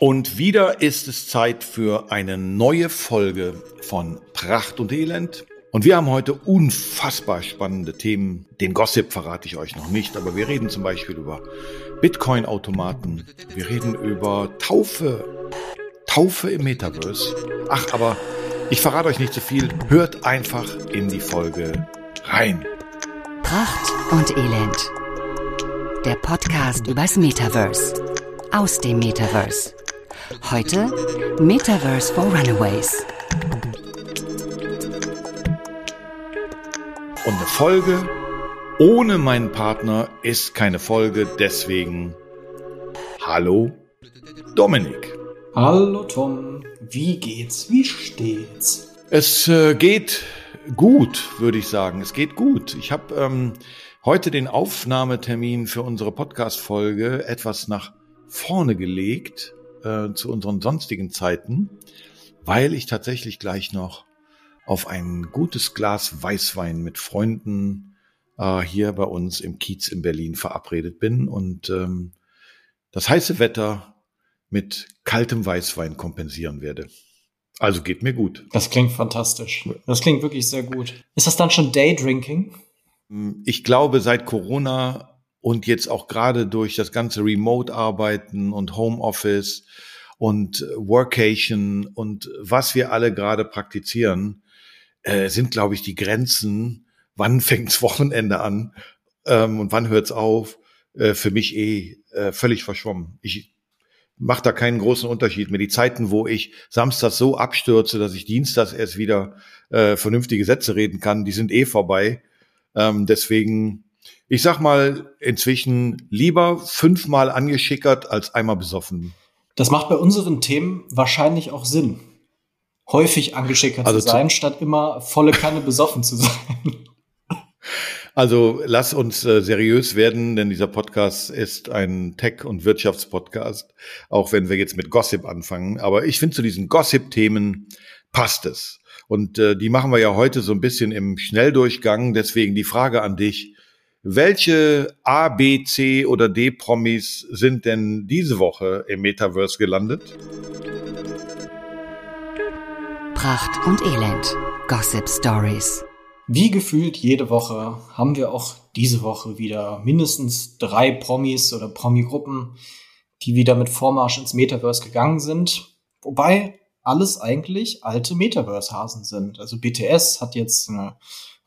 Und wieder ist es Zeit für eine neue Folge von Pracht und Elend. Und wir haben heute unfassbar spannende Themen. Den Gossip verrate ich euch noch nicht, aber wir reden zum Beispiel über Bitcoin-Automaten. Wir reden über Taufe. Taufe im Metaverse. Ach, aber ich verrate euch nicht zu viel. Hört einfach in die Folge rein. Pracht und Elend. Der Podcast übers Metaverse. Aus dem Metaverse. Heute Metaverse for Runaways. Und eine Folge ohne meinen Partner ist keine Folge, deswegen Hallo Dominik. Hallo Tom, wie geht's? Wie steht's? Es äh, geht gut, würde ich sagen. Es geht gut. Ich habe ähm, heute den Aufnahmetermin für unsere Podcast-Folge etwas nach vorne gelegt, äh, zu unseren sonstigen Zeiten, weil ich tatsächlich gleich noch auf ein gutes Glas Weißwein mit Freunden äh, hier bei uns im Kiez in Berlin verabredet bin und ähm, das heiße Wetter mit kaltem Weißwein kompensieren werde. Also geht mir gut. Das klingt fantastisch. Das klingt wirklich sehr gut. Ist das dann schon Daydrinking? Ich glaube, seit Corona und jetzt auch gerade durch das ganze Remote-Arbeiten und Homeoffice und Workation und was wir alle gerade praktizieren, äh, sind, glaube ich, die Grenzen, wann fängt's Wochenende an ähm, und wann hört's auf, äh, für mich eh äh, völlig verschwommen. Ich mache da keinen großen Unterschied mehr. Die Zeiten, wo ich samstags so abstürze, dass ich dienstags erst wieder äh, vernünftige Sätze reden kann, die sind eh vorbei. Ähm, deswegen ich sag mal, inzwischen lieber fünfmal angeschickert als einmal besoffen. Das macht bei unseren Themen wahrscheinlich auch Sinn. Häufig angeschickert also zu sein, statt immer volle Kanne besoffen zu sein. Also lass uns äh, seriös werden, denn dieser Podcast ist ein Tech- und Wirtschaftspodcast, auch wenn wir jetzt mit Gossip anfangen. Aber ich finde, zu diesen Gossip-Themen passt es. Und äh, die machen wir ja heute so ein bisschen im Schnelldurchgang. Deswegen die Frage an dich. Welche A, B, C oder D Promis sind denn diese Woche im Metaverse gelandet? Pracht und Elend. Gossip Stories. Wie gefühlt jede Woche haben wir auch diese Woche wieder mindestens drei Promis oder Promi-Gruppen, die wieder mit Vormarsch ins Metaverse gegangen sind. Wobei alles eigentlich alte Metaverse-Hasen sind. Also BTS hat jetzt eine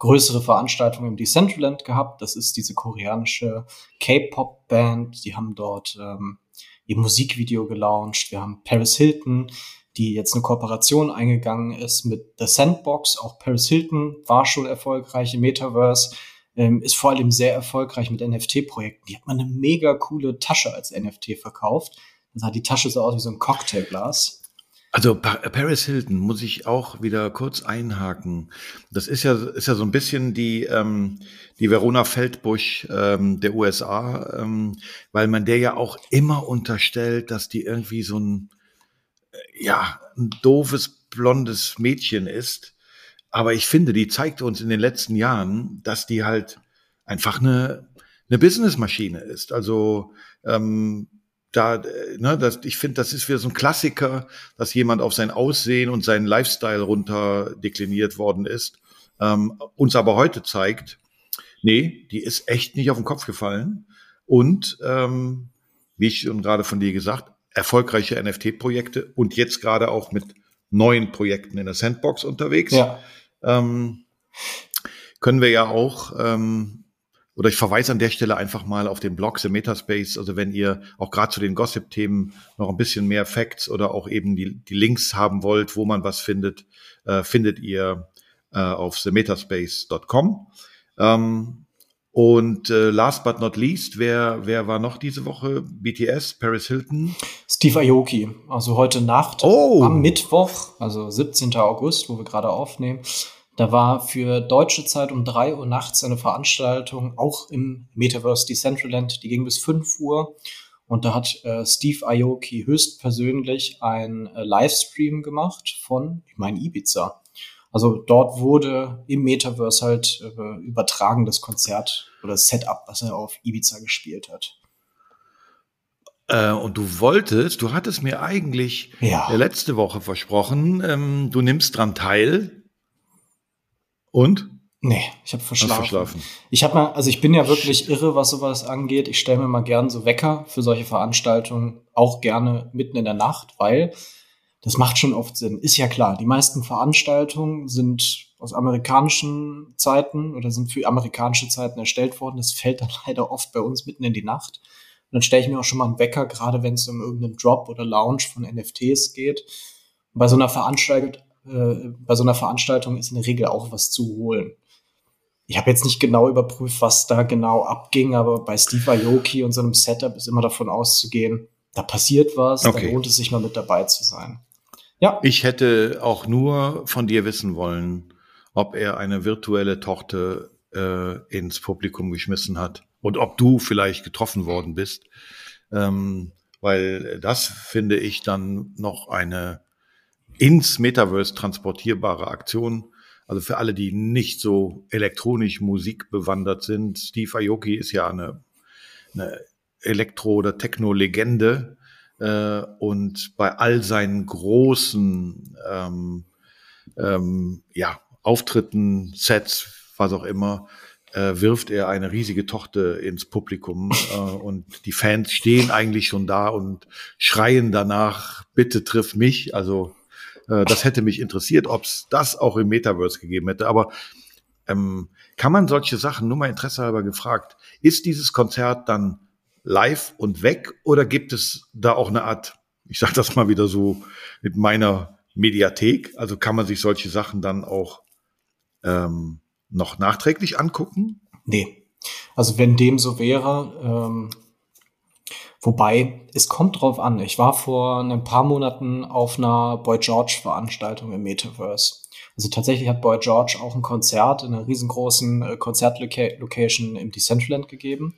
größere Veranstaltung im Decentraland gehabt. Das ist diese koreanische K-Pop-Band. Die haben dort ähm, ihr Musikvideo gelauncht. Wir haben Paris Hilton, die jetzt eine Kooperation eingegangen ist mit The Sandbox. Auch Paris Hilton war schon erfolgreich im Metaverse, ähm, ist vor allem sehr erfolgreich mit NFT-Projekten. Die hat man eine mega coole Tasche als NFT verkauft. Dann sah die Tasche so aus wie so ein Cocktailglas. Also Paris Hilton muss ich auch wieder kurz einhaken. Das ist ja ist ja so ein bisschen die ähm, die Verona Feldbusch ähm, der USA, ähm, weil man der ja auch immer unterstellt, dass die irgendwie so ein äh, ja ein doofes blondes Mädchen ist. Aber ich finde, die zeigt uns in den letzten Jahren, dass die halt einfach eine eine Businessmaschine ist. Also ähm, da, ne, das, ich finde, das ist wieder so ein Klassiker, dass jemand auf sein Aussehen und seinen Lifestyle runter dekliniert worden ist, ähm, uns aber heute zeigt, nee, die ist echt nicht auf den Kopf gefallen und ähm, wie ich schon gerade von dir gesagt, erfolgreiche NFT-Projekte und jetzt gerade auch mit neuen Projekten in der Sandbox unterwegs. Ja. Ähm, können wir ja auch ähm, oder ich verweise an der Stelle einfach mal auf den Blog The Metaspace. Also wenn ihr auch gerade zu den Gossip-Themen noch ein bisschen mehr Facts oder auch eben die, die Links haben wollt, wo man was findet, äh, findet ihr äh, auf themetaspace.com. Ähm, und äh, last but not least, wer, wer war noch diese Woche? BTS, Paris Hilton? Steve Aoki. Also heute Nacht oh. am Mittwoch, also 17. August, wo wir gerade aufnehmen, da war für deutsche Zeit um drei Uhr nachts eine Veranstaltung, auch im Metaverse Decentraland, die ging bis fünf Uhr. Und da hat äh, Steve Aoki höchstpersönlich einen äh, Livestream gemacht von, ich meine, Ibiza. Also dort wurde im Metaverse halt äh, übertragen das Konzert oder das Setup, was er auf Ibiza gespielt hat. Äh, und du wolltest, du hattest mir eigentlich Ja. letzte Woche versprochen, ähm, du nimmst dran teil. Und? Nee, ich habe verschlafen. verschlafen. Ich habe mal, also ich bin ja wirklich irre, was sowas angeht. Ich stelle mir mal gern so Wecker für solche Veranstaltungen, auch gerne mitten in der Nacht, weil das macht schon oft Sinn. Ist ja klar, die meisten Veranstaltungen sind aus amerikanischen Zeiten oder sind für amerikanische Zeiten erstellt worden. Das fällt dann leider oft bei uns mitten in die Nacht. Und dann stelle ich mir auch schon mal einen Wecker, gerade wenn es um irgendeinen Drop oder Launch von NFTs geht. Und bei so einer Veranstaltung, äh, bei so einer Veranstaltung ist in der Regel auch was zu holen. Ich habe jetzt nicht genau überprüft, was da genau abging, aber bei Steve Aoki und so einem Setup ist immer davon auszugehen, da passiert was, Okay. da lohnt es sich mal mit dabei zu sein. Ja, Ich hätte auch nur von dir wissen wollen, ob er eine virtuelle Torte äh, ins Publikum geschmissen hat und ob du vielleicht getroffen worden bist. Ähm, weil das finde ich dann noch eine ins Metaverse transportierbare Aktion. Also für alle, die nicht so elektronisch Musik bewandert sind. Steve Aoki ist ja eine, eine Elektro- oder Techno-Legende. Äh, und bei all seinen großen ähm, ähm, ja, Auftritten, Sets, was auch immer, äh, wirft er eine riesige Tochter ins Publikum äh, und die Fans stehen eigentlich schon da und schreien danach, bitte triff mich. Also äh, das hätte mich interessiert, ob es das auch im Metaverse gegeben hätte. Aber ähm, kann man solche Sachen, nur mal Interesse halber gefragt, ist dieses Konzert dann live und weg oder gibt es da auch eine Art, ich sage das mal wieder so mit meiner Mediathek, also kann man sich solche Sachen dann auch ähm, noch nachträglich angucken? nee. Also wenn dem so wäre, ähm, wobei, es kommt drauf an. Ich war vor ein paar Monaten auf einer Boy George Veranstaltung im Metaverse. Also tatsächlich hat Boy George auch ein Konzert in einer riesengroßen äh, Konzertlocation im Decentraland gegeben.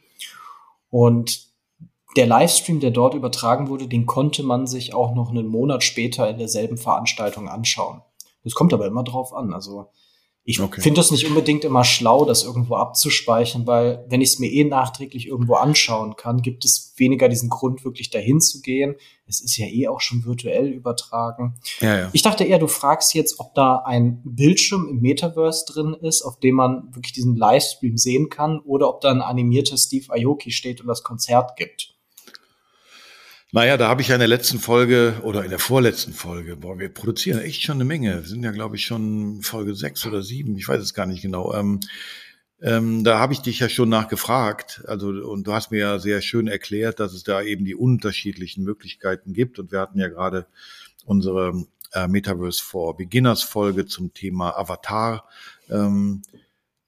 Und der Livestream, der dort übertragen wurde, den konnte man sich auch noch einen Monat später in derselben Veranstaltung anschauen. Das kommt aber immer drauf an. Also ich Okay. finde es nicht unbedingt immer schlau, das irgendwo abzuspeichern, weil wenn ich es mir eh nachträglich irgendwo anschauen kann, gibt es weniger diesen Grund, wirklich dahin zu gehen. Es ist ja eh auch schon virtuell übertragen. Ja, ja. Ich dachte eher, du fragst jetzt, ob da ein Bildschirm im Metaverse drin ist, auf dem man wirklich diesen Livestream sehen kann, oder ob da ein animierter Steve Aoki steht und das Konzert gibt. Naja, da habe ich ja in der letzten Folge oder in der vorletzten Folge, boah, wir produzieren echt schon eine Menge. Wir sind ja, glaube ich, schon Folge sechs oder sieben, ich weiß es gar nicht genau. Ähm, ähm, da habe ich dich ja schon nachgefragt, also und du hast mir ja sehr schön erklärt, dass es da eben die unterschiedlichen Möglichkeiten gibt. Und wir hatten ja gerade unsere äh, Metaverse for Beginners Folge zum Thema Avatar. Ähm,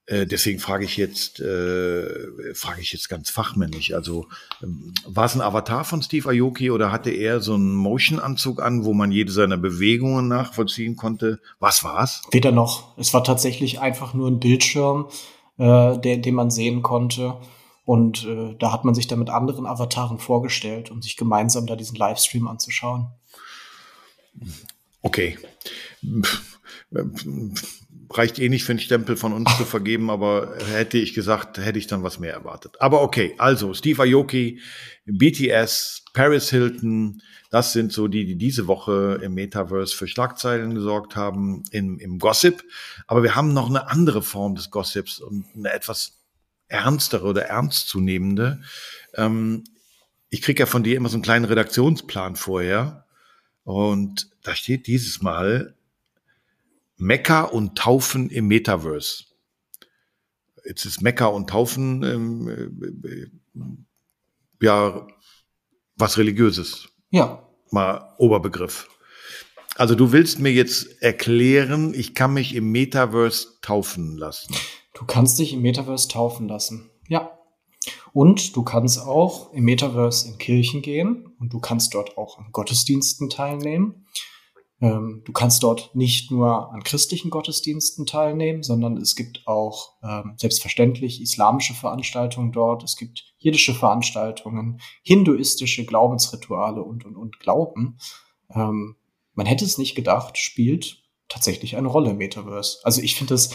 äh, deswegen frage ich jetzt, äh, frage ich jetzt ganz fachmännisch. Also ähm, war es ein Avatar von Steve Aoki oder hatte er so einen Motion-Anzug an, wo man jede seiner Bewegungen nachvollziehen konnte? Was war's? Weder noch. Es war tatsächlich einfach nur ein Bildschirm, äh, der, den man sehen konnte. Und äh, da hat man sich dann mit anderen Avataren vorgestellt, um sich gemeinsam da diesen Livestream anzuschauen. Okay. Reicht eh nicht für einen Stempel von uns zu vergeben, aber hätte ich gesagt, hätte ich dann was mehr erwartet. Aber okay, also Steve Aoki, BTS, Paris Hilton, das sind so die, die diese Woche im Metaverse für Schlagzeilen gesorgt haben, im, im Gossip. Aber wir haben noch eine andere Form des Gossips und eine etwas ernstere oder ernstzunehmende. Ähm, ich kriege ja von dir immer so einen kleinen Redaktionsplan vorher. Und da steht dieses Mal Mekka und Taufen im Metaverse. Jetzt ist Mekka und Taufen ähm, äh, ja was Religiöses, Ja, mal Oberbegriff. Also du willst mir jetzt erklären, ich kann mich im Metaverse taufen lassen. du kannst dich im Metaverse taufen lassen. Ja. Und du kannst auch im Metaverse in Kirchen gehen und du kannst dort auch an Gottesdiensten teilnehmen. Ähm, du kannst dort nicht nur an christlichen Gottesdiensten teilnehmen, sondern es gibt auch ähm, selbstverständlich islamische Veranstaltungen dort. Es gibt jiddische Veranstaltungen, hinduistische Glaubensrituale und, und, und Glauben. Ähm, man hätte es nicht gedacht, spielt tatsächlich eine Rolle im Metaverse. Also ich finde das,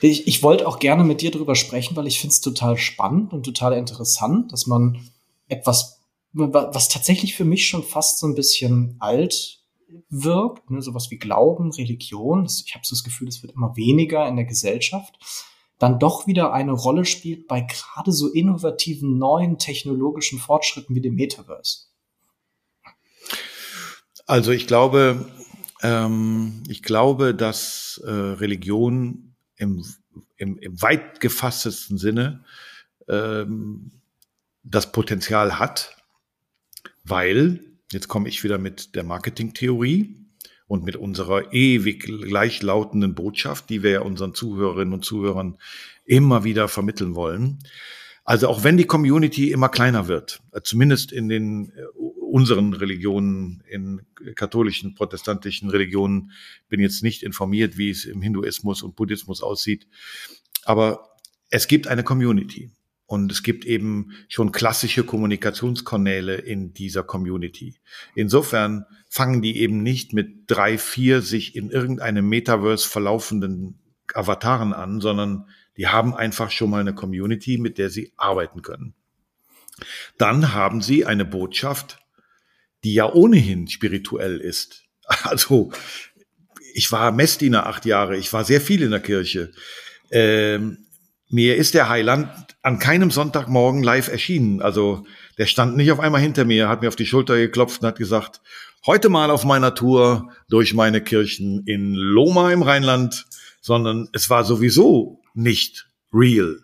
ich, ich wollte auch gerne mit dir drüber sprechen, weil ich finde es total spannend und total interessant, dass man etwas was tatsächlich für mich schon fast so ein bisschen alt wirkt, ne, sowas wie Glauben, Religion, ich habe so das Gefühl, es wird immer weniger in der Gesellschaft, dann doch wieder eine Rolle spielt bei gerade so innovativen neuen technologischen Fortschritten wie dem Metaverse. Also ich glaube, ähm, ich glaube, dass äh, Religion im, im, im weit gefasstesten Sinne ähm, das Potenzial hat, weil, jetzt komme ich wieder mit der Marketingtheorie und mit unserer ewig gleichlautenden Botschaft, die wir ja unseren Zuhörerinnen und Zuhörern immer wieder vermitteln wollen. Also auch wenn die Community immer kleiner wird, äh, zumindest in den äh, unseren Religionen, in katholischen, protestantischen Religionen, bin jetzt nicht informiert, wie es im Hinduismus und Buddhismus aussieht, aber es gibt eine Community. Und es gibt eben schon klassische Kommunikationskanäle in dieser Community. Insofern fangen die eben nicht mit drei, vier sich in irgendeinem Metaverse verlaufenden Avataren an, sondern die haben einfach schon mal eine Community, mit der sie arbeiten können. Dann haben sie eine Botschaft, die ja ohnehin spirituell ist. Also ich war Messdiener acht Jahre, ich war sehr viel in der Kirche. Ähm, mir ist der Heiland an keinem Sonntagmorgen live erschienen. Also der stand nicht auf einmal hinter mir, hat mir auf die Schulter geklopft und hat gesagt, heute mal auf meiner Tour durch meine Kirchen in Loma im Rheinland, sondern es war sowieso nicht real.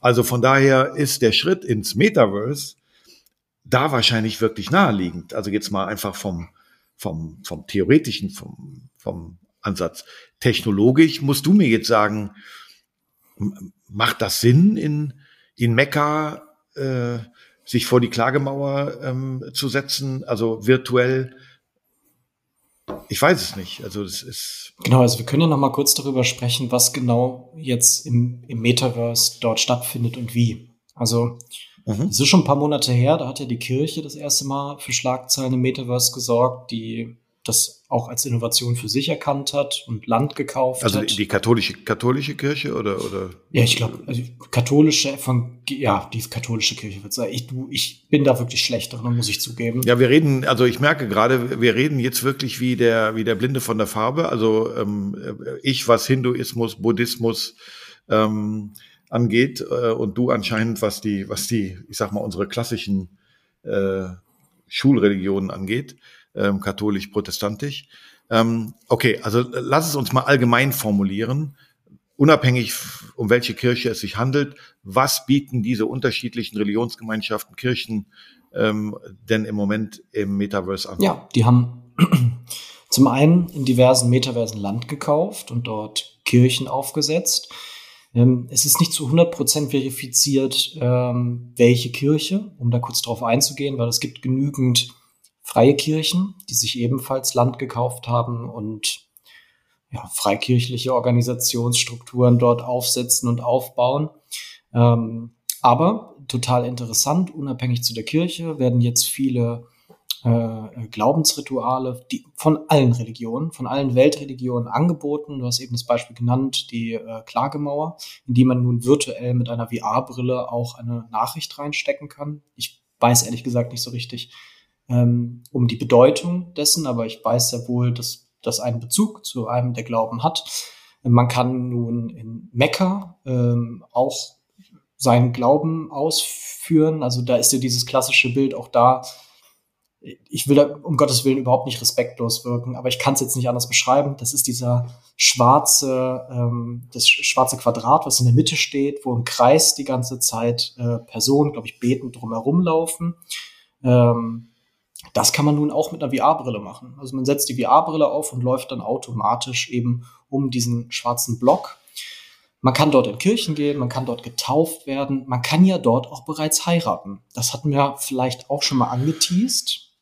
Also von daher ist der Schritt ins Metaverse da wahrscheinlich wirklich naheliegend. Also jetzt mal einfach vom, vom, vom theoretischen, vom, vom Ansatz. Technologisch musst du mir jetzt sagen, macht das Sinn, in, in Mekka äh, sich vor die Klagemauer ähm, zu setzen, also virtuell? Ich weiß es nicht. Also das ist. Genau, also wir können ja noch mal kurz darüber sprechen, was genau jetzt im, im Metaverse dort stattfindet und wie. Also mhm. es ist schon ein paar Monate her, da hat ja die Kirche das erste Mal für Schlagzeilen im Metaverse gesorgt, die das auch als Innovation für sich erkannt hat und Land gekauft also hat. Also die katholische katholische Kirche oder oder? Ja, ich glaube, also katholische von ja die katholische Kirche wird sagen. Ich du ich bin da wirklich schlecht drin, muss ich zugeben. Ja, wir reden, also ich merke gerade, wir reden jetzt wirklich wie der wie der Blinde von der Farbe. Also ähm, ich was Hinduismus, Buddhismus ähm, angeht äh, und du anscheinend was die was die ich sag mal unsere klassischen äh, Schulreligionen angeht ähm, katholisch-protestantisch. Ähm, okay, also äh, lass es uns mal allgemein formulieren. Unabhängig, um welche Kirche es sich handelt, was bieten diese unterschiedlichen Religionsgemeinschaften, Kirchen ähm, denn im Moment im Metaverse an? Ja, die haben zum einen in diversen Metaversen Land gekauft und dort Kirchen aufgesetzt. Ähm, es ist nicht zu 100% verifiziert, ähm, welche Kirche, um da kurz drauf einzugehen, weil es gibt genügend freie Kirchen, die sich ebenfalls Land gekauft haben und ja, freikirchliche Organisationsstrukturen dort aufsetzen und aufbauen. Ähm, aber total interessant, unabhängig zu der Kirche werden jetzt viele äh, Glaubensrituale die von allen Religionen, von allen Weltreligionen angeboten. Du hast eben das Beispiel genannt, die äh, Klagemauer, in die man nun virtuell mit einer VR-Brille auch eine Nachricht reinstecken kann. Ich weiß ehrlich gesagt nicht so richtig, ähm, um die Bedeutung dessen, aber ich weiß sehr wohl, dass das einen Bezug zu einem der Glauben hat. Man kann nun in Mekka ähm, auch seinen Glauben ausführen. Also da ist ja dieses klassische Bild auch da. Ich will da um Gottes Willen überhaupt nicht respektlos wirken, aber ich kann es jetzt nicht anders beschreiben. Das ist dieser schwarze, ähm, das schwarze Quadrat, was in der Mitte steht, wo im Kreis die ganze Zeit äh, Personen, glaube ich, betend drumherum laufen. Ähm, das kann man nun auch mit einer VR-Brille machen. Also man setzt die VR-Brille auf und läuft dann automatisch eben um diesen schwarzen Block. Man kann dort in Kirchen gehen, man kann dort getauft werden, man kann ja dort auch bereits heiraten. Das hatten wir vielleicht auch schon mal angeteased.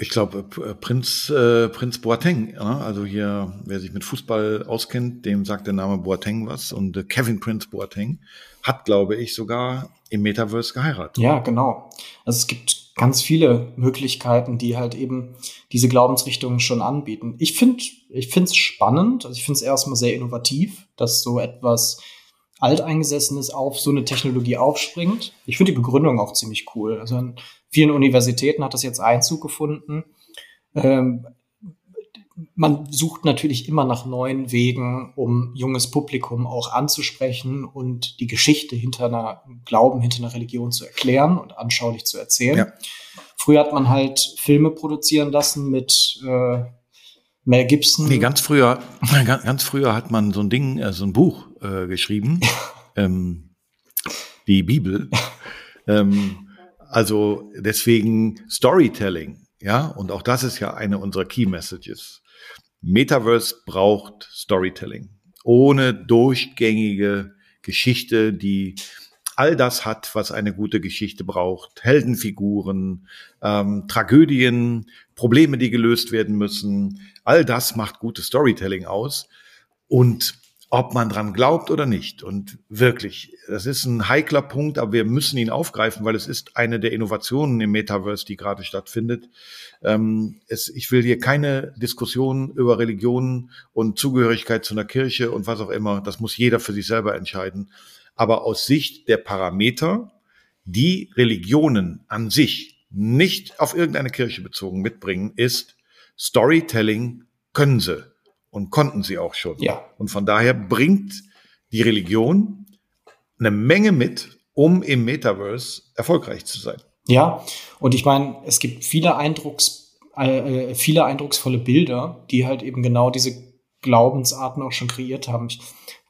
Ich glaube, äh, Prinz, äh, Prinz Boateng, ja? also hier, wer sich mit Fußball auskennt, dem sagt der Name Boateng was. Und äh, Kevin Prince Boateng hat, glaube ich, sogar im Metaverse geheiratet. Ja, genau. Also es gibt ganz viele Möglichkeiten, die halt eben diese Glaubensrichtungen schon anbieten. Ich finde ich finde es spannend, also ich finde es erstmal sehr innovativ, dass so etwas Alteingesessenes auf so eine Technologie aufspringt. Ich finde die Begründung auch ziemlich cool. Also ein vielen Universitäten hat das jetzt Einzug gefunden. Ähm, man sucht natürlich immer nach neuen Wegen, um junges Publikum auch anzusprechen und die Geschichte hinter einer Glauben, hinter einer Religion zu erklären und anschaulich zu erzählen. Ja. Früher hat man halt Filme produzieren lassen mit äh, Mel Gibson. Nee, ganz früher, ganz früher hat man so ein Ding, äh, so ein Buch äh, geschrieben, ähm, die Bibel. ähm, also deswegen Storytelling, ja, und auch das ist ja eine unserer Key Messages. Metaverse braucht Storytelling. Ohne durchgängige Geschichte, die all das hat, was eine gute Geschichte braucht. Heldenfiguren, ähm, Tragödien, Probleme, die gelöst werden müssen. All das macht gutes Storytelling aus. Und ob man dran glaubt oder nicht. Und wirklich, das ist ein heikler Punkt, aber wir müssen ihn aufgreifen, weil es ist eine der Innovationen im Metaverse, die gerade stattfindet. Ähm, es, ich will hier keine Diskussion über Religion und Zugehörigkeit zu einer Kirche und was auch immer. Das muss jeder für sich selber entscheiden. Aber aus Sicht der Parameter, die Religionen an sich nicht auf irgendeine Kirche bezogen mitbringen, ist Storytelling können sie und konnten sie auch schon. Ja. Und von daher bringt die Religion eine Menge mit, um im Metaverse erfolgreich zu sein. Ja, und ich meine, es gibt viele Eindrucks, äh, äh, viele eindrucksvolle Bilder, die halt eben genau diese Glaubensarten auch schon kreiert haben. Ich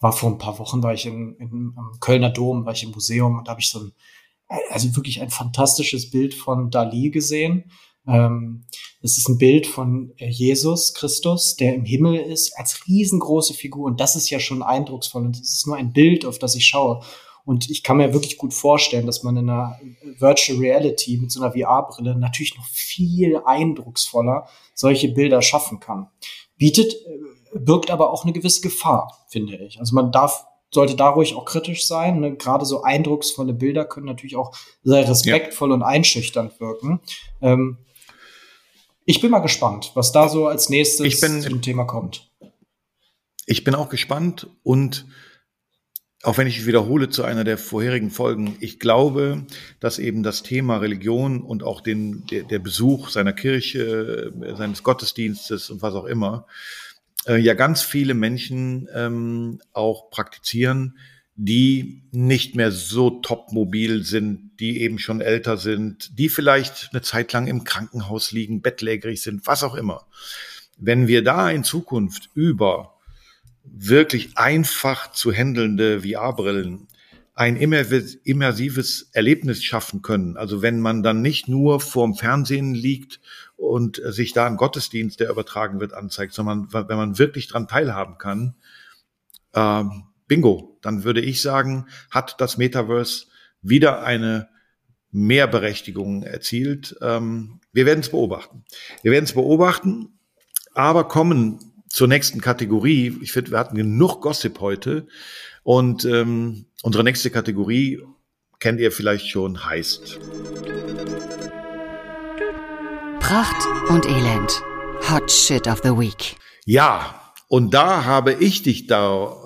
war vor ein paar Wochen, war ich in, in, am Kölner Dom, war ich im Museum und da habe ich so ein, also wirklich ein fantastisches Bild von Dali gesehen. Ähm, es ist ein Bild von äh, Jesus Christus, der im Himmel ist, als riesengroße Figur. Und das ist ja schon eindrucksvoll. Und es ist nur ein Bild, auf das ich schaue. Und ich kann mir wirklich gut vorstellen, dass man in einer Virtual Reality mit so einer VR-Brille natürlich noch viel eindrucksvoller solche Bilder schaffen kann. Bietet, äh, birgt aber auch eine gewisse Gefahr, finde ich. Also man darf sollte da ruhig auch kritisch sein. Ne? Gerade so eindrucksvolle Bilder können natürlich auch sehr respektvoll ja. und einschüchternd wirken. Ähm, ich bin mal gespannt, was da so als nächstes bin, zum Thema kommt. Ich bin auch gespannt und auch wenn ich wiederhole zu einer der vorherigen Folgen, ich glaube, dass eben das Thema Religion und auch den, der, der Besuch seiner Kirche, seines Gottesdienstes und was auch immer, äh, ja ganz viele Menschen ähm, auch praktizieren, die nicht mehr so topmobil sind, die eben schon älter sind, die vielleicht eine Zeit lang im Krankenhaus liegen, bettlägerig sind, was auch immer. Wenn wir da in Zukunft über wirklich einfach zu handelnde VR-Brillen ein immersives Erlebnis schaffen können. Also wenn man dann nicht nur vorm Fernsehen liegt und sich da ein Gottesdienst, der übertragen wird, anzeigt, sondern wenn man wirklich dran teilhaben kann, ähm, bingo, dann würde ich sagen, hat das Metaverse wieder eine Mehrberechtigung erzielt. Ähm, wir werden es beobachten. Wir werden es beobachten, aber kommen zur nächsten Kategorie. Ich finde, wir hatten genug Gossip heute. Und ähm, unsere nächste Kategorie kennt ihr vielleicht schon, heißt Pracht und Elend. Hot Shit of the Week. Ja, und da habe ich dich da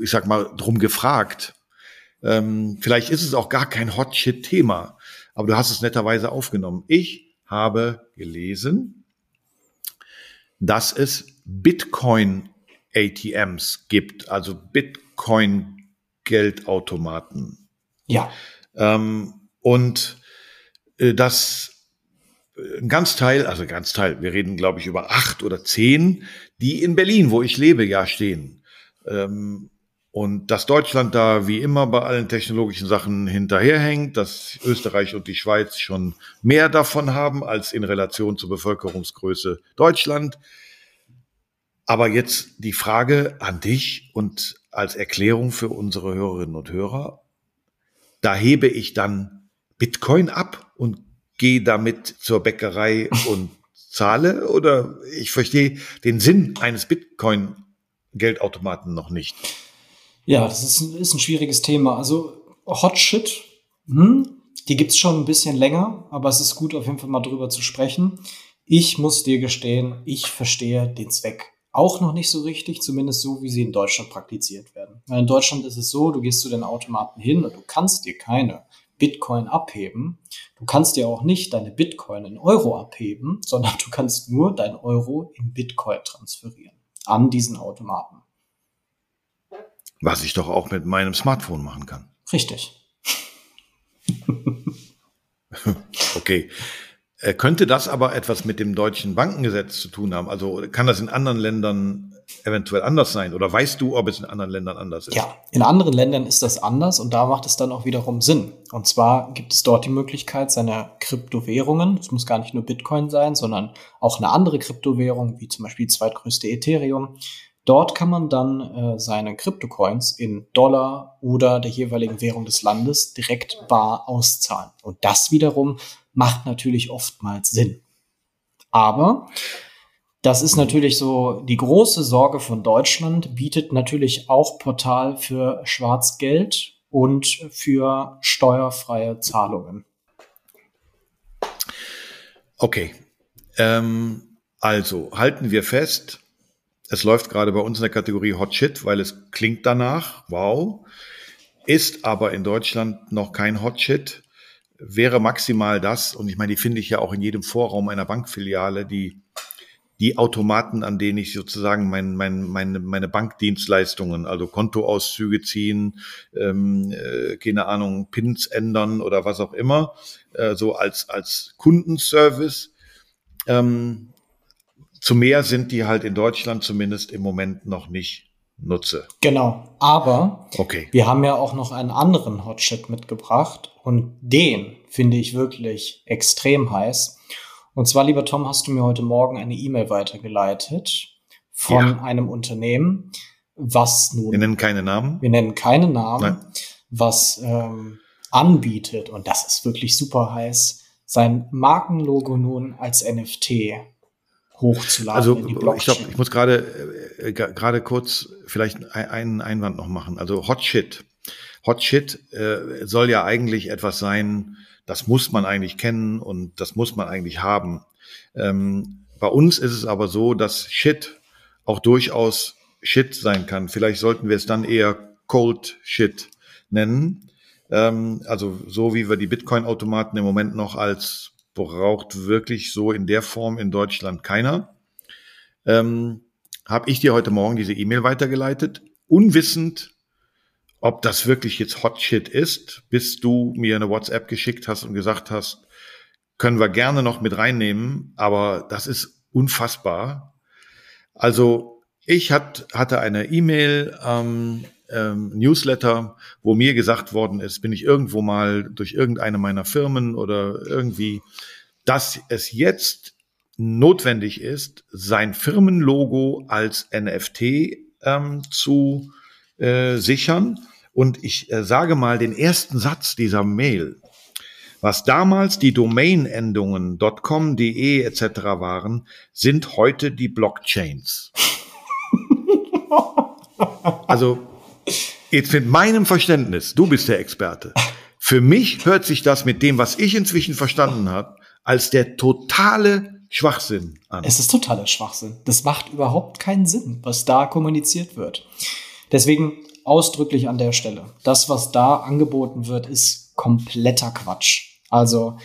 ich sag mal, drum gefragt. Ähm, vielleicht ist es auch gar kein Hot-Shit-Thema, aber du hast es netterweise aufgenommen. Ich habe gelesen, dass es Bitcoin-ATMs gibt, also Bitcoin-Geldautomaten. Ja. Ähm, und äh, das äh, ein ganz Teil, also ganz Teil, wir reden, glaube ich, über acht oder zehn, die in Berlin, wo ich lebe, ja stehen. Ähm, und dass Deutschland da wie immer bei allen technologischen Sachen hinterherhängt, dass Österreich und die Schweiz schon mehr davon haben als in Relation zur Bevölkerungsgröße Deutschland. Aber jetzt die Frage an dich und als Erklärung für unsere Hörerinnen und Hörer. Da hebe ich dann Bitcoin ab und gehe damit zur Bäckerei und zahle? Oder ich verstehe den Sinn eines Bitcoin-Geldautomaten noch nicht. Ja, das ist ein, ist ein schwieriges Thema. Also Hot Shit, hm, die gibt's schon ein bisschen länger, aber es ist gut, auf jeden Fall mal drüber zu sprechen. Ich muss dir gestehen, ich verstehe den Zweck auch noch nicht so richtig, zumindest so, wie sie in Deutschland praktiziert werden. Weil in Deutschland ist es so, du gehst zu den Automaten hin und du kannst dir keine Bitcoin abheben. Du kannst dir auch nicht deine Bitcoin in Euro abheben, sondern du kannst nur dein Euro in Bitcoin transferieren an diesen Automaten. Was ich doch auch mit meinem Smartphone machen kann. Richtig. okay. Äh, könnte das aber etwas mit dem deutschen Bankengesetz zu tun haben? Also kann das in anderen Ländern eventuell anders sein? Oder weißt du, ob es in anderen Ländern anders ist? Ja, in anderen Ländern ist das anders und da macht es dann auch wiederum Sinn. Und zwar gibt es dort die Möglichkeit, seine Kryptowährungen, es muss gar nicht nur Bitcoin sein, sondern auch eine andere Kryptowährung, wie zum Beispiel die zweitgrößte Ethereum, Dort kann man dann äh, seine Kryptocoins in Dollar oder der jeweiligen Währung des Landes direkt bar auszahlen. Und das wiederum macht natürlich oftmals Sinn. Aber das ist natürlich so die große Sorge von Deutschland, bietet natürlich auch Portal für Schwarzgeld und für steuerfreie Zahlungen. Okay. Ähm, also halten wir fest, es läuft gerade bei uns in der Kategorie Hot Shit, weil es klingt danach, wow, ist aber in Deutschland noch kein Hot Shit, wäre maximal das, und ich meine, die finde ich ja auch in jedem Vorraum einer Bankfiliale, die, die Automaten, an denen ich sozusagen mein, mein, meine, meine Bankdienstleistungen, also Kontoauszüge ziehen, ähm, äh, keine Ahnung, Pins ändern oder was auch immer, äh, so als, als Kundenservice. Ähm, zu mehr sind die halt in Deutschland zumindest im Moment noch nicht nutze. Genau, aber okay. wir haben ja auch noch einen anderen Hotshot mitgebracht und den finde ich wirklich extrem heiß. Und zwar, lieber Tom, hast du mir heute Morgen eine E-Mail weitergeleitet von ja. einem Unternehmen, was nun. Wir nennen keine Namen. Wir nennen keine Namen, Nein. was ähm, anbietet, und das ist wirklich super heiß, sein Markenlogo nun als NFT hochzuladen also, Blockchain. Ich glaube, ich muss gerade äh, gerade kurz vielleicht einen Einwand noch machen. Also Hot Shit. Hot Shit äh, soll ja eigentlich etwas sein, das muss man eigentlich kennen und das muss man eigentlich haben. Ähm, bei uns ist es aber so, dass Shit auch durchaus Shit sein kann. Vielleicht sollten wir es dann eher Cold Shit nennen. Ähm, also so wie wir die Bitcoin-Automaten im Moment noch als braucht wirklich so in der Form in Deutschland keiner. Ähm, Habe ich dir heute Morgen diese E-Mail weitergeleitet, unwissend, ob das wirklich jetzt Hot Shit ist, bis du mir eine WhatsApp geschickt hast und gesagt hast, können wir gerne noch mit reinnehmen, aber das ist unfassbar. Also ich hat, hatte eine E-Mail, ähm, ähm, Newsletter, wo mir gesagt worden ist, bin ich irgendwo mal durch irgendeine meiner Firmen oder irgendwie, dass es jetzt notwendig ist, sein Firmenlogo als NFT ähm, zu äh, sichern. Und ich äh, sage mal den ersten Satz dieser Mail. Was damals die Domain-Endungen .com, .de etc. waren, sind heute die Blockchains. also Jetzt mit meinem Verständnis, du bist der Experte. Für mich hört sich das mit dem, was ich inzwischen verstanden habe, als der totale Schwachsinn an. Es ist totaler Schwachsinn. Das macht überhaupt keinen Sinn, was da kommuniziert wird. Deswegen ausdrücklich an der Stelle. Das, was da angeboten wird, ist kompletter Quatsch. Also,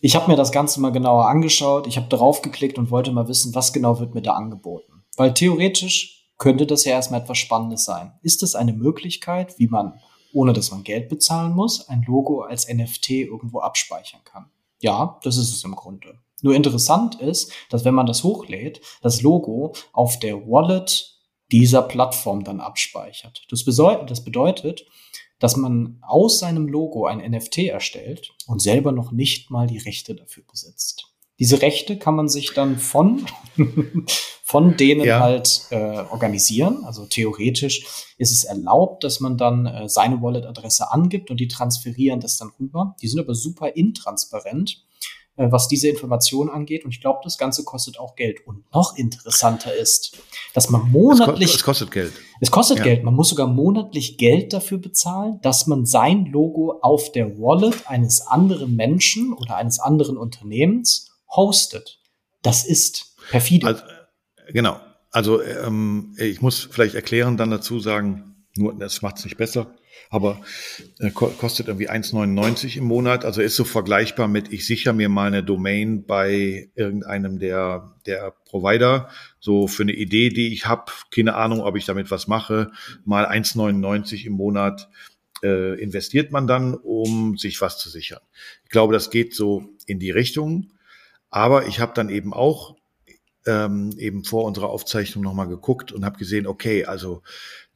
ich habe mir das Ganze mal genauer angeschaut. Ich habe darauf geklickt und wollte mal wissen, was genau wird mir da angeboten. Weil theoretisch könnte das ja erstmal etwas Spannendes sein. Ist es eine Möglichkeit, wie man, ohne dass man Geld bezahlen muss, ein Logo als NFT irgendwo abspeichern kann? Ja, das ist es im Grunde. Nur interessant ist, dass wenn man das hochlädt, das Logo auf der Wallet dieser Plattform dann abspeichert. Das, das bedeutet, dass man aus seinem Logo ein NFT erstellt und selber noch nicht mal die Rechte dafür besitzt. Diese Rechte kann man sich dann von, von denen ja. halt äh, organisieren. Also theoretisch ist es erlaubt, dass man dann äh, seine Wallet-Adresse angibt und die transferieren das dann rüber. Die sind aber super intransparent, äh, was diese Information angeht. Und ich glaube, das Ganze kostet auch Geld. Und noch interessanter ist, dass man monatlich. Es, kostet Geld. Es kostet ja. Geld. Man muss sogar monatlich Geld dafür bezahlen, dass man sein Logo auf der Wallet eines anderen Menschen oder eines anderen Unternehmens hostet. Das ist perfide. Also, genau. Also ähm, ich muss vielleicht erklären, dann dazu sagen, nur das macht es nicht besser. aber äh, kostet irgendwie 1,99 im Monat. Also ist so vergleichbar mit, ich sichere mir mal eine Domain bei irgendeinem der, der Provider. So für eine Idee, die ich habe, keine Ahnung, ob ich damit was mache, mal 1,99 im Monat äh, investiert man dann, um sich was zu sichern. Ich glaube, das geht so in die Richtung. Aber ich habe dann eben auch ähm, eben vor unserer Aufzeichnung nochmal geguckt und habe gesehen, okay, also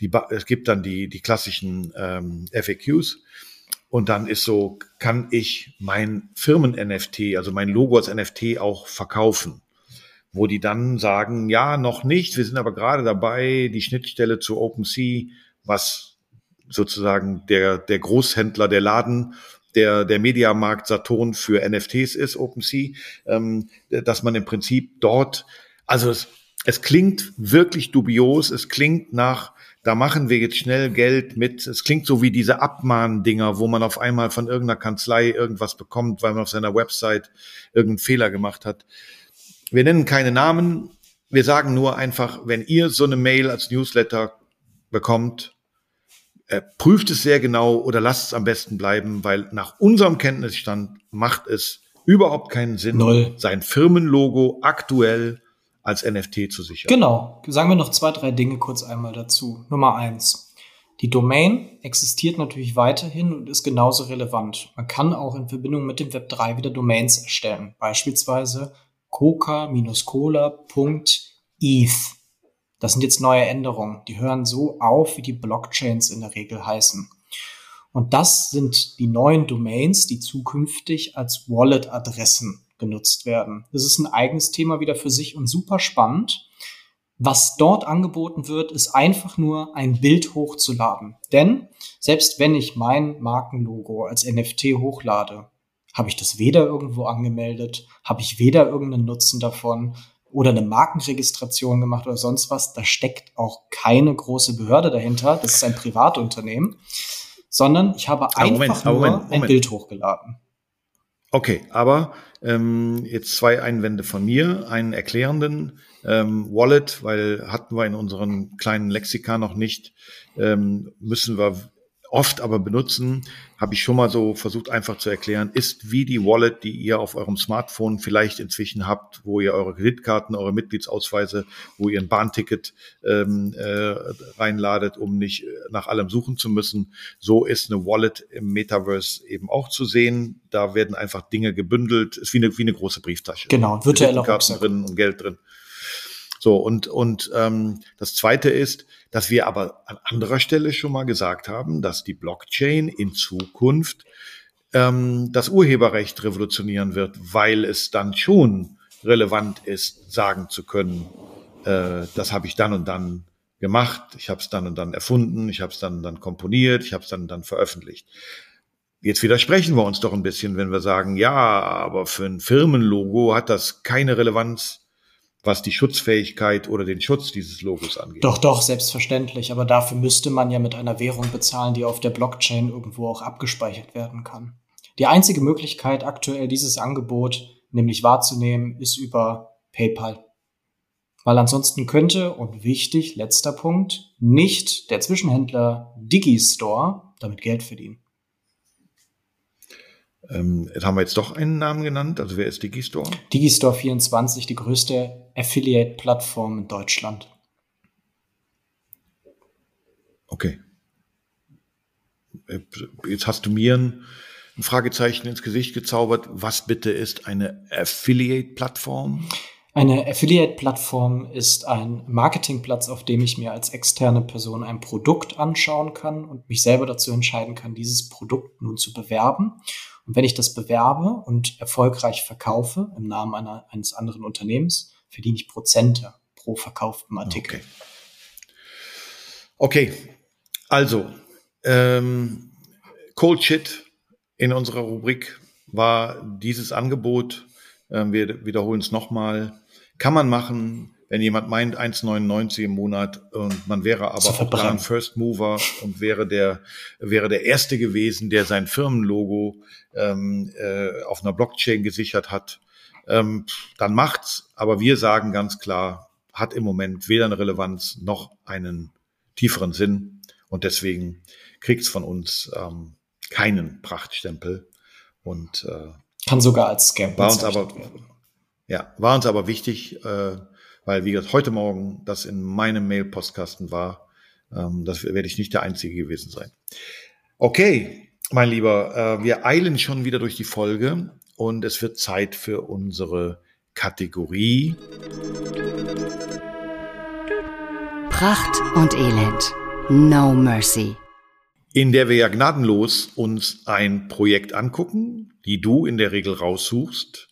die, es gibt dann die, die klassischen ähm, FAQs und dann ist so, kann ich mein Firmen-NFT, also mein Logo als NFT auch verkaufen? Wo die dann sagen, ja, noch nicht, wir sind aber gerade dabei, die Schnittstelle zu OpenSea, was sozusagen der, der Großhändler, der Laden der, der Mediamarkt Saturn für NFTs ist, OpenSea, ähm, dass man im Prinzip dort, also es, es klingt wirklich dubios, es klingt nach, da machen wir jetzt schnell Geld mit, es klingt so wie diese Abmahndinger, wo man auf einmal von irgendeiner Kanzlei irgendwas bekommt, weil man auf seiner Website irgendeinen Fehler gemacht hat. Wir nennen keine Namen, wir sagen nur einfach, wenn ihr so eine Mail als Newsletter bekommt, prüft es sehr genau oder lasst es am besten bleiben, weil nach unserem Kenntnisstand macht es überhaupt keinen Sinn, Null. sein Firmenlogo aktuell als NFT zu sichern. Genau. Sagen wir noch zwei, drei Dinge kurz einmal dazu. Nummer eins. Die Domain existiert natürlich weiterhin und ist genauso relevant. Man kann auch in Verbindung mit dem Web 3 wieder Domains erstellen. Beispielsweise coca-cola.eth. Das sind jetzt neue Änderungen. Die hören so auf, wie die Blockchains in der Regel heißen. Und das sind die neuen Domains, die zukünftig als Wallet-Adressen genutzt werden. Das ist ein eigenes Thema wieder für sich und super spannend. Was dort angeboten wird, ist einfach nur ein Bild hochzuladen. Denn selbst wenn ich mein Markenlogo als NFT hochlade, habe ich das weder irgendwo angemeldet, habe ich weder irgendeinen Nutzen davon, oder eine Markenregistration gemacht oder sonst was. Da steckt auch keine große Behörde dahinter. Das ist ein Privatunternehmen. Sondern ich habe einfach Moment, nur Moment, Moment. ein Bild hochgeladen. Okay, aber ähm, jetzt zwei Einwände von mir. Einen erklärenden ähm, Wallet, weil hatten wir in unseren kleinen Lexika noch nicht, ähm, müssen wir oft aber benutzen, habe ich schon mal so versucht einfach zu erklären, ist wie die Wallet, die ihr auf eurem Smartphone vielleicht inzwischen habt, wo ihr eure Kreditkarten, eure Mitgliedsausweise, wo ihr ein Bahnticket ähm, äh, reinladet, um nicht nach allem suchen zu müssen. So ist eine Wallet im Metaverse eben auch zu sehen. Da werden einfach Dinge gebündelt, ist wie eine, wie eine große Brieftasche. Genau, virtuelle Karten drin und Geld drin. So, und, und ähm, das Zweite ist, dass wir aber an anderer Stelle schon mal gesagt haben, dass die Blockchain in Zukunft ähm, das Urheberrecht revolutionieren wird, weil es dann schon relevant ist, sagen zu können, äh, das habe ich dann und dann gemacht, ich habe es dann und dann erfunden, ich habe es dann und dann komponiert, ich habe es dann und dann veröffentlicht. Jetzt widersprechen wir uns doch ein bisschen, wenn wir sagen, ja, aber für ein Firmenlogo hat das keine Relevanz was die Schutzfähigkeit oder den Schutz dieses Logos angeht. Doch, doch, selbstverständlich. Aber dafür müsste man ja mit einer Währung bezahlen, die auf der Blockchain irgendwo auch abgespeichert werden kann. Die einzige Möglichkeit, aktuell dieses Angebot nämlich wahrzunehmen, ist über PayPal. Weil ansonsten könnte, und wichtig, letzter Punkt, nicht der Zwischenhändler Digistore damit Geld verdienen. Ähm, haben wir jetzt doch einen Namen genannt. Also wer ist Digistore? Digistore 24, die größte Affiliate-Plattform in Deutschland. Okay. Äh, jetzt hast du mir ein Fragezeichen ins Gesicht gezaubert. Was bitte ist eine Affiliate-Plattform? Eine Affiliate-Plattform ist ein Marketingplatz, auf dem ich mir als externe Person ein Produkt anschauen kann und mich selber dazu entscheiden kann, dieses Produkt nun zu bewerben. Und wenn ich das bewerbe und erfolgreich verkaufe im Namen einer, eines anderen Unternehmens, verdiene ich Prozente pro verkauften Artikel. Okay, okay. also ähm, Cold Shit in unserer Rubrik war dieses Angebot. Ähm, wir wiederholen es nochmal. Kann man machen, wenn jemand meint 1,99 im Monat und man wäre aber auch da ein First Mover und wäre der, wäre der Erste gewesen, der sein Firmenlogo ähm, äh, auf einer Blockchain gesichert hat, ähm, dann macht's. Aber wir sagen ganz klar, hat im Moment weder eine Relevanz noch einen tieferen Sinn. Und deswegen kriegst von uns ähm, keinen Prachtstempel und äh, kann sogar als Scam war uns aber werden. ja war uns aber wichtig, äh, weil wie gesagt heute Morgen das in meinem Mail-Postkasten war. Ähm, das werde ich nicht der Einzige gewesen sein. Okay, mein Lieber, äh, wir eilen schon wieder durch die Folge und es wird Zeit für unsere Kategorie Pracht und Elend. No Mercy. In der wir ja gnadenlos uns ein Projekt angucken, die du in der Regel raussuchst,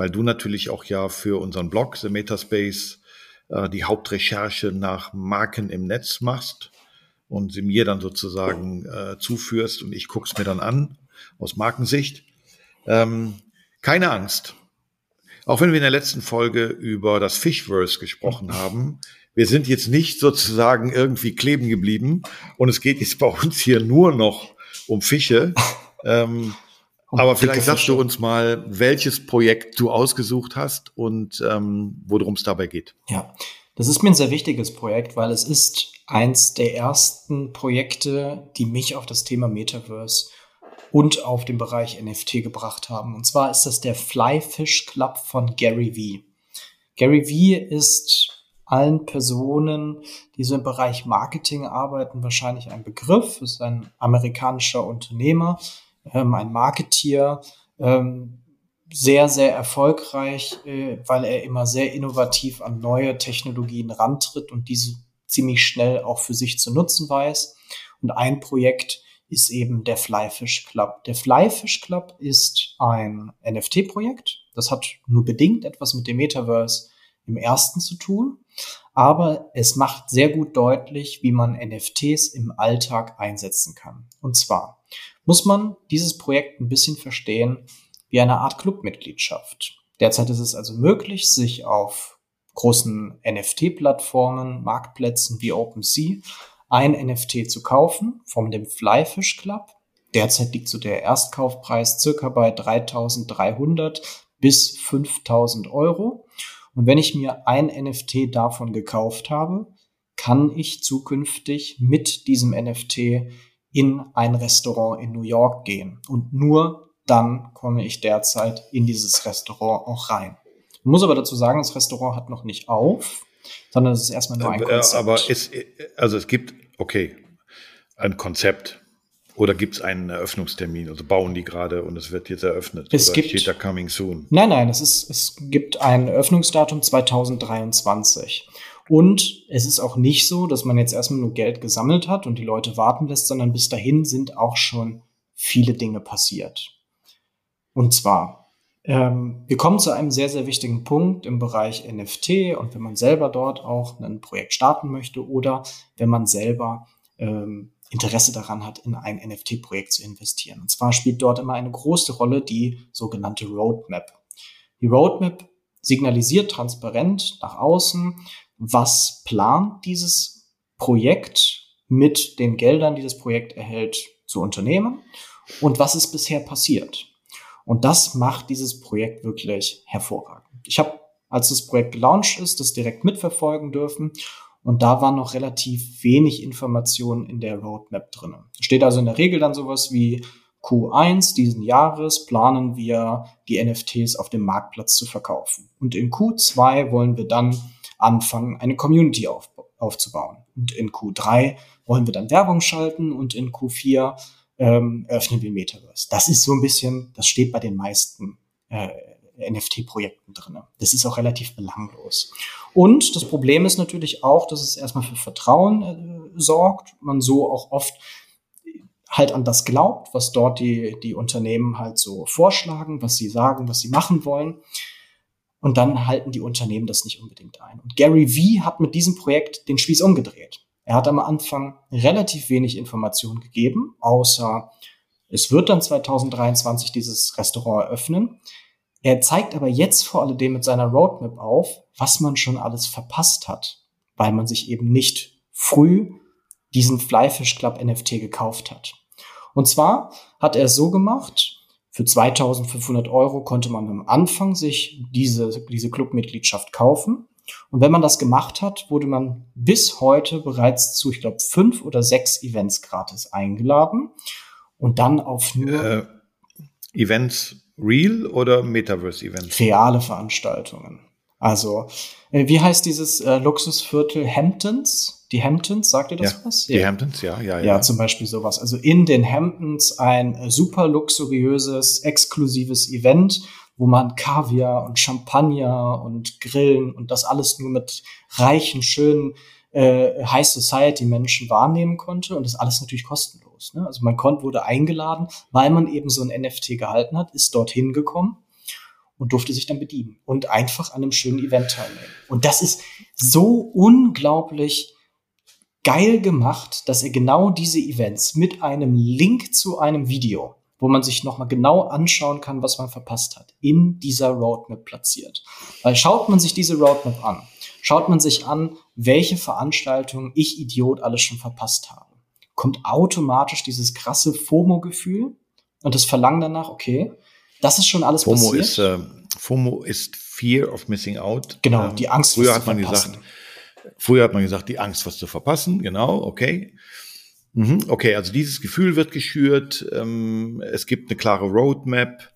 weil du natürlich auch ja für unseren Blog The Metaspace äh, die Hauptrecherche nach Marken im Netz machst und sie mir dann sozusagen äh, zuführst und ich guck's mir dann an aus Markensicht. Ähm, keine Angst. Auch wenn wir in der letzten Folge über das Fishverse gesprochen haben, wir sind jetzt nicht sozusagen irgendwie kleben geblieben und es geht jetzt bei uns hier nur noch um Fische. ähm, aber vielleicht sagst du uns mal, welches Projekt du ausgesucht hast und ähm, worum es dabei geht. Ja, das ist mir ein sehr wichtiges Projekt, weil es ist eins der ersten Projekte, die mich auf das Thema Metaverse und auf den Bereich NFT gebracht haben. Und zwar ist das der Flyfish Club von Gary Vee. Gary Vee ist allen Personen, die so im Bereich Marketing arbeiten, wahrscheinlich ein Begriff. Ist ein amerikanischer Unternehmer, ähm, ein Marketier, ähm, sehr, sehr erfolgreich, äh, weil er immer sehr innovativ an neue Technologien rantritt und diese ziemlich schnell auch für sich zu nutzen weiß. Und ein Projekt ist eben der Flyfish Club. Der Flyfish Club ist ein NFT-Projekt. Das hat nur bedingt etwas mit dem Metaverse im ersten zu tun, aber es macht sehr gut deutlich, wie man NFTs im Alltag einsetzen kann. Und zwar muss man dieses Projekt ein bisschen verstehen wie eine Art Clubmitgliedschaft. Derzeit ist es also möglich, sich auf großen NFT-Plattformen, Marktplätzen wie OpenSea ein NFT zu kaufen von dem Flyfish Club. Derzeit liegt so der Erstkaufpreis circa bei 3300 bis 5000 Euro. Und wenn ich mir ein NFT davon gekauft habe, kann ich zukünftig mit diesem NFT in ein Restaurant in New York gehen. Und nur dann komme ich derzeit in dieses Restaurant auch rein. Ich muss aber dazu sagen, das Restaurant hat noch nicht auf, sondern es ist erstmal nur ein Konzept. Aber es, also es gibt, okay, ein Konzept. Oder gibt es einen Eröffnungstermin? Also bauen die gerade und es wird jetzt eröffnet? Es oder gibt, steht da coming soon? Nein, nein, es, ist, es gibt ein Eröffnungsdatum 2023. Und es ist auch nicht so, dass man jetzt erstmal nur Geld gesammelt hat und die Leute warten lässt, sondern bis dahin sind auch schon viele Dinge passiert. Und zwar, ähm, wir kommen zu einem sehr, sehr wichtigen Punkt im Bereich NFT und wenn man selber dort auch ein Projekt starten möchte oder wenn man selber ähm, Interesse daran hat, in ein NFT-Projekt zu investieren. Und zwar spielt dort immer eine große Rolle die sogenannte Roadmap. Die Roadmap signalisiert transparent nach außen, was plant dieses Projekt mit den Geldern, die das Projekt erhält, zu unternehmen und was ist bisher passiert. Und das macht dieses Projekt wirklich hervorragend. Ich habe, als das Projekt gelauncht ist, das direkt mitverfolgen dürfen und da war noch relativ wenig Informationen in der Roadmap drin. Steht also in der Regel dann sowas wie Q1 diesen Jahres planen wir die NFTs auf dem Marktplatz zu verkaufen. Und in Q2 wollen wir dann anfangen, eine Community auf, aufzubauen. Und in Q3 wollen wir dann Werbung schalten und in Q4 ähm, öffnen wir Metaverse. Das ist so ein bisschen, das steht bei den meisten äh, NFT-Projekten drin. Das ist auch relativ belanglos. Und das Problem ist natürlich auch, dass es erstmal für Vertrauen äh, sorgt, man so auch oft halt an das glaubt, was dort die, die Unternehmen halt so vorschlagen, was sie sagen, was sie machen wollen. Und dann halten die Unternehmen das nicht unbedingt ein. Und Gary Vee hat mit diesem Projekt den Spieß umgedreht. Er hat am Anfang relativ wenig Informationen gegeben, außer es wird dann 2023 dieses Restaurant eröffnen. Er zeigt aber jetzt vor allem mit seiner Roadmap auf, was man schon alles verpasst hat, weil man sich eben nicht früh diesen Flyfish Club NFT gekauft hat. Und zwar hat er es so gemacht, für 2500 Euro konnte man am Anfang sich diese, diese Clubmitgliedschaft kaufen Und wenn man das gemacht hat, wurde man bis heute bereits zu, ich glaube, fünf oder sechs Events gratis eingeladen und dann auf nur äh, Events real oder Metaverse Events? Reale Veranstaltungen. Also, äh, wie heißt dieses äh, Luxusviertel Hamptons? Die Hamptons, sagt ihr das ja, was? Die ja. Hamptons, ja, ja, ja. Ja, zum Beispiel sowas. Also in den Hamptons ein äh, super luxuriöses, exklusives Event, wo man Kaviar und Champagner und Grillen und das alles nur mit reichen, schönen äh, High Society Menschen wahrnehmen konnte und das alles natürlich kostenlos. Ne? Also man konnte, wurde eingeladen, weil man eben so ein NFT gehalten hat, ist dorthin gekommen und durfte sich dann bedienen und einfach an einem schönen Event teilnehmen. Und das ist so unglaublich geil gemacht, dass er genau diese Events mit einem Link zu einem Video, wo man sich nochmal genau anschauen kann, was man verpasst hat, in dieser Roadmap platziert. Weil schaut man sich diese Roadmap an, schaut man sich an, welche Veranstaltungen ich Idiot alles schon verpasst habe, kommt automatisch dieses krasse FOMO-Gefühl und das Verlangen danach, okay, das ist schon alles FOMO passiert. Ist, äh, FOMO ist Fear of Missing Out. Genau, die Angst, früher hat man verpassen. gesagt, Früher hat man gesagt, die Angst, was zu verpassen. Genau, okay. Mhm, okay, also dieses Gefühl wird geschürt. Ähm, es gibt eine klare Roadmap.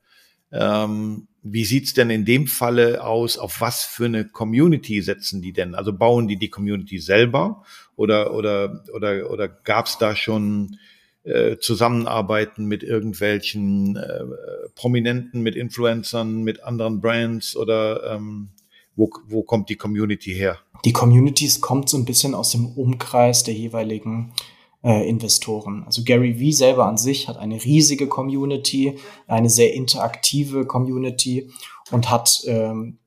Ähm, wie sieht's denn in dem Falle aus? Auf was für eine Community setzen die denn? Also bauen die die Community selber oder oder oder oder gab's da schon äh, Zusammenarbeiten mit irgendwelchen äh, Prominenten, mit Influencern, mit anderen Brands oder ähm, wo, wo kommt die Community her? Die Communities kommt so ein bisschen aus dem Umkreis der jeweiligen äh, Investoren. Also Gary Vee selber an sich hat eine riesige Community, eine sehr interaktive Community und hat ähm,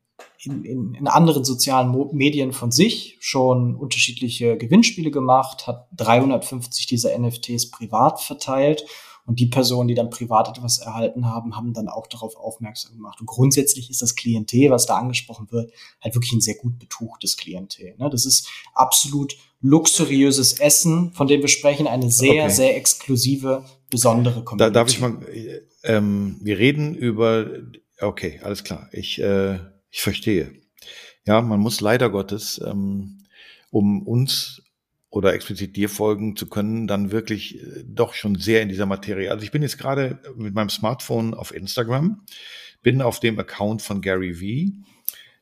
in, in, in anderen sozialen Mo Medien von sich schon unterschiedliche Gewinnspiele gemacht, hat 350 dieser NFTs privat verteilt und die Personen, die dann privat etwas erhalten haben, haben dann auch darauf aufmerksam gemacht. Und grundsätzlich ist das Klientel, was da angesprochen wird, halt wirklich ein sehr gut betuchtes Klientel. Ne? Das ist absolut luxuriöses Essen, von dem wir sprechen, eine sehr, okay. sehr exklusive, besondere Community. Da darf ich mal, ähm, wir reden über, okay, alles klar, ich, äh, ich verstehe. Ja, man muss leider Gottes, ähm, um uns oder explizit dir folgen zu können, dann wirklich äh, doch schon sehr in dieser Materie. Also ich bin jetzt gerade mit meinem Smartphone auf Instagram, bin auf dem Account von Gary V,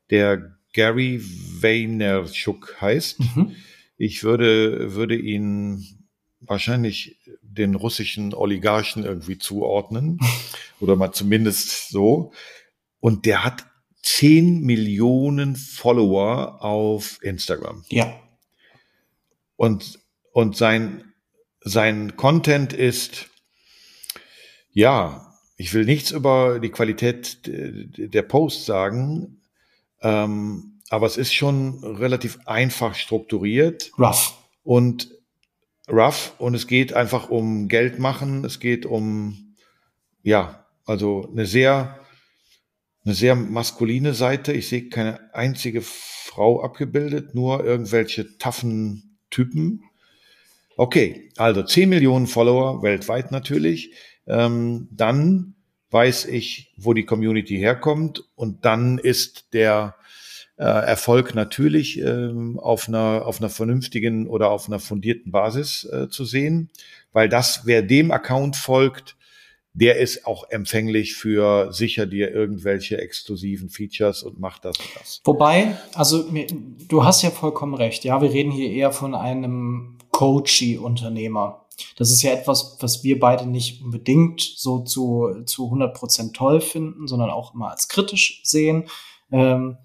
der Gary Vaynerchuk heißt. Mhm. Ich würde, würde ihn wahrscheinlich den russischen Oligarchen irgendwie zuordnen oder mal zumindest so. Und der hat 10 Millionen Follower auf Instagram. Ja. Und, und sein, sein Content ist, ja, ich will nichts über die Qualität der Posts sagen, ähm, aber es ist schon relativ einfach strukturiert. Rough. Und rough. Und es geht einfach um Geld machen. Es geht um, ja, also eine sehr, eine sehr maskuline Seite. Ich sehe keine einzige Frau abgebildet, nur irgendwelche taffen Typen. Okay, also 10 Millionen Follower weltweit natürlich. Ähm, dann weiß ich, wo die Community herkommt und dann ist der äh, Erfolg natürlich ähm, auf einer auf einer vernünftigen oder auf einer fundierten Basis äh, zu sehen, weil das, wer dem Account folgt, der ist auch empfänglich für sicher dir irgendwelche exklusiven Features und macht das und das. Wobei, also du hast ja vollkommen recht. Ja, wir reden hier eher von einem Coachy-Unternehmer. Das ist ja etwas, was wir beide nicht unbedingt so zu, zu 100 Prozent toll finden, sondern auch immer als kritisch sehen. Ähm,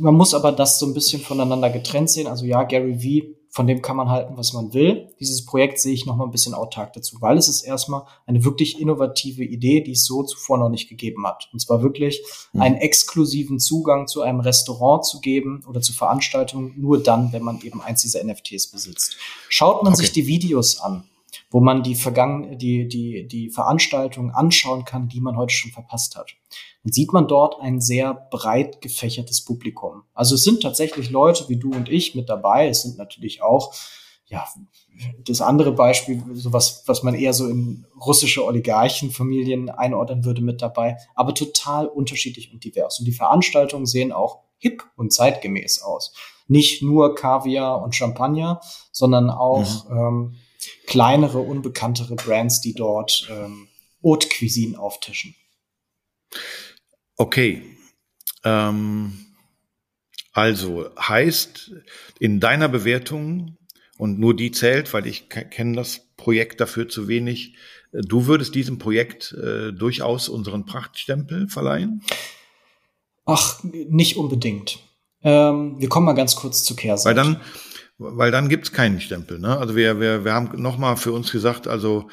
man muss aber das so ein bisschen voneinander getrennt sehen. Also ja, Gary Vee von dem kann man halten, was man will. Dieses Projekt sehe ich noch mal ein bisschen autark dazu, weil es ist erstmal eine wirklich innovative Idee, die es so zuvor noch nicht gegeben hat. Und zwar wirklich mhm. einen exklusiven Zugang zu einem Restaurant zu geben oder zu Veranstaltungen nur dann, wenn man eben eins dieser NFTs besitzt. Schaut man okay. sich die Videos an, wo man die vergangenen, die, die, die Veranstaltungen anschauen kann, die man heute schon verpasst hat. Dann sieht man dort ein sehr breit gefächertes Publikum. Also es sind tatsächlich Leute wie du und ich mit dabei. Es sind natürlich auch, ja, das andere Beispiel, sowas, was man eher so in russische Oligarchenfamilien einordnen würde, mit dabei, aber total unterschiedlich und divers. Und die Veranstaltungen sehen auch hip und zeitgemäß aus. Nicht nur Kaviar und Champagner, sondern auch mhm. ähm, kleinere, unbekanntere Brands, die dort ähm, Haute Cuisine auftischen. Okay. Ähm, also heißt in deiner Bewertung und nur die zählt, weil ich kenne das Projekt dafür zu wenig. Äh, du würdest diesem Projekt äh, durchaus unseren Prachtstempel verleihen? Ach, nicht unbedingt. Ähm, wir kommen mal ganz kurz zur Kehrseite. Weil dann, weil dann gibt's keinen Stempel. Ne? Also wir, wir, wir haben nochmal für uns gesagt, also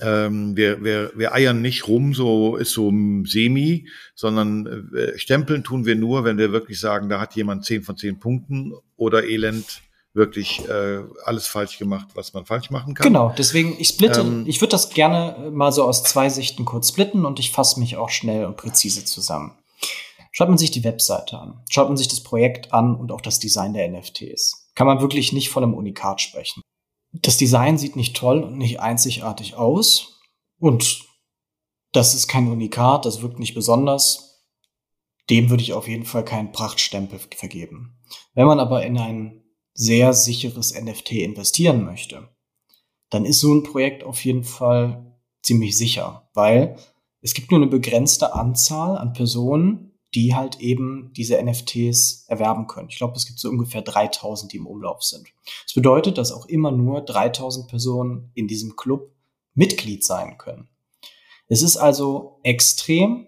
ähm, wir, wir, wir eiern nicht rum, so ist so semi, sondern äh, stempeln tun wir nur, wenn wir wirklich sagen, da hat jemand zehn von zehn Punkten oder Elend wirklich äh, alles falsch gemacht, was man falsch machen kann. Genau, deswegen, ich splitte, ähm, ich würde das gerne mal so aus zwei Sichten kurz splitten und ich fasse mich auch schnell und präzise zusammen. Schaut man sich die Webseite an, schaut man sich das Projekt an und auch das Design der NFTs, kann man wirklich nicht von einem Unikat sprechen. Das Design sieht nicht toll und nicht einzigartig aus und das ist kein Unikat, das wirkt nicht besonders. Dem würde ich auf jeden Fall keinen Prachtstempel vergeben. Wenn man aber in ein sehr sicheres NFT investieren möchte, dann ist so ein Projekt auf jeden Fall ziemlich sicher, weil es gibt nur eine begrenzte Anzahl an Personen, die halt eben diese NFTs erwerben können. Ich glaube, es gibt so ungefähr 3000, die im Umlauf sind. Das bedeutet, dass auch immer nur 3000 Personen in diesem Club Mitglied sein können. Es ist also extrem,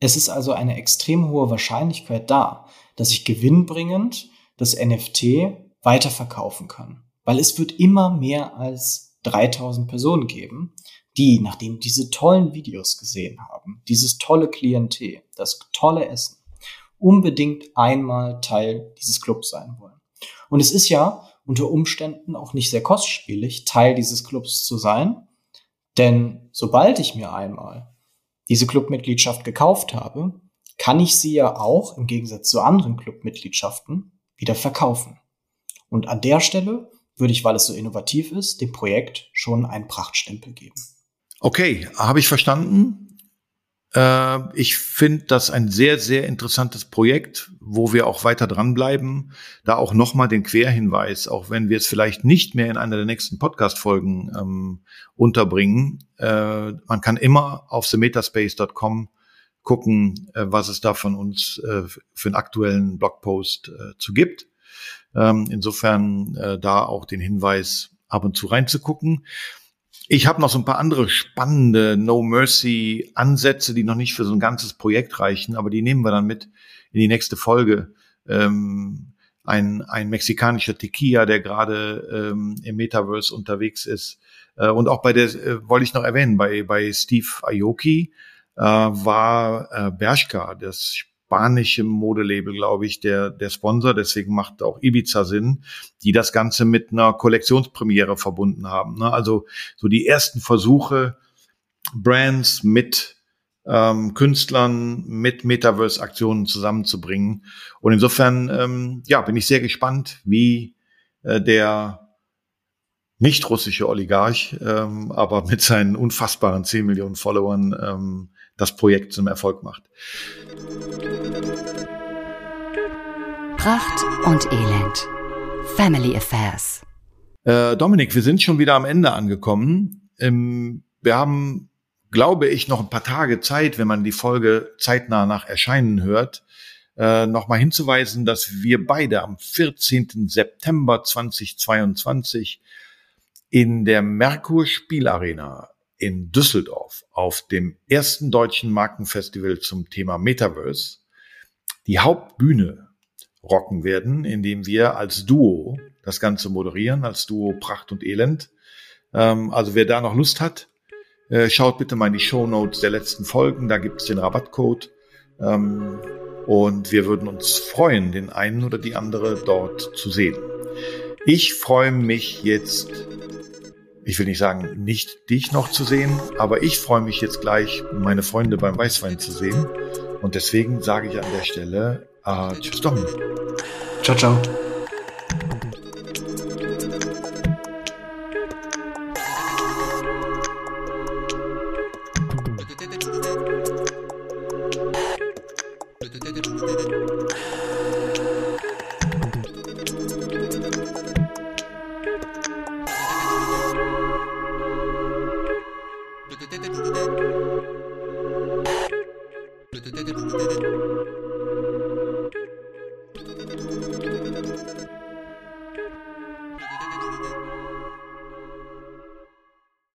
es ist also eine extrem hohe Wahrscheinlichkeit da, dass ich gewinnbringend das NFT weiterverkaufen kann. Weil es wird immer mehr als 3000 Personen geben, die, nachdem diese tollen Videos gesehen haben, dieses tolle Klientel, das tolle Essen, unbedingt einmal Teil dieses Clubs sein wollen. Und es ist ja unter Umständen auch nicht sehr kostspielig, Teil dieses Clubs zu sein, denn sobald ich mir einmal diese Clubmitgliedschaft gekauft habe, kann ich sie ja auch im Gegensatz zu anderen Clubmitgliedschaften wieder verkaufen. Und an der Stelle würde ich, weil es so innovativ ist, dem Projekt schon einen Prachtstempel geben. Okay, habe ich verstanden. Äh, ich finde das ein sehr, sehr interessantes Projekt, wo wir auch weiter dranbleiben. Da auch nochmal den Querhinweis, auch wenn wir es vielleicht nicht mehr in einer der nächsten Podcast-Folgen ähm, unterbringen. Äh, man kann immer auf themetaspace.com gucken, äh, was es da von uns äh, für einen aktuellen Blogpost äh, zu gibt. Ähm, insofern äh, da auch den Hinweis, ab und zu reinzugucken. Ich habe noch so ein paar andere spannende No Mercy Ansätze, die noch nicht für so ein ganzes Projekt reichen, aber die nehmen wir dann mit in die nächste Folge. Ähm, ein, ein mexikanischer Tequila, der gerade ähm, im Metaverse unterwegs ist. Äh, und auch bei der, äh, wollte ich noch erwähnen, bei, bei Steve Aoki, äh, war äh, Bershka, das spanische Modelabel, glaube ich, der, der Sponsor. Deswegen macht auch Ibiza Sinn, die das Ganze mit einer Kollektionspremiere verbunden haben. Ne? Also so die ersten Versuche, Brands mit ähm, Künstlern, mit Metaverse-Aktionen zusammenzubringen. Und insofern, ähm, ja, bin ich sehr gespannt, wie äh, der nicht russische Oligarch, ähm, aber mit seinen unfassbaren 10 Millionen Followern ähm, das Projekt zum Erfolg macht. Pracht und Elend. Family Affairs. Äh, Dominik, wir sind schon wieder am Ende angekommen. Ähm, wir haben, glaube ich, noch ein paar Tage Zeit, wenn man die Folge zeitnah nach Erscheinen hört, äh, nochmal hinzuweisen, dass wir beide am 14. September 2022 in der Merkur Spielarena in Düsseldorf auf dem ersten deutschen Markenfestival zum Thema Metaverse die Hauptbühne rocken werden, indem wir als Duo das Ganze moderieren, als Duo Pracht und Elend. Ähm, also wer da noch Lust hat, äh, schaut bitte mal in die Show Notes der letzten Folgen, da gibt es den Rabattcode. Ähm, und wir würden uns freuen, den einen oder die andere dort zu sehen. Ich freue mich jetzt ich will nicht sagen, nicht dich noch zu sehen, aber ich freue mich jetzt gleich, meine Freunde beim Weißwein zu sehen. Und deswegen sage ich an der Stelle, äh, tschüss Dom. Ciao, ciao.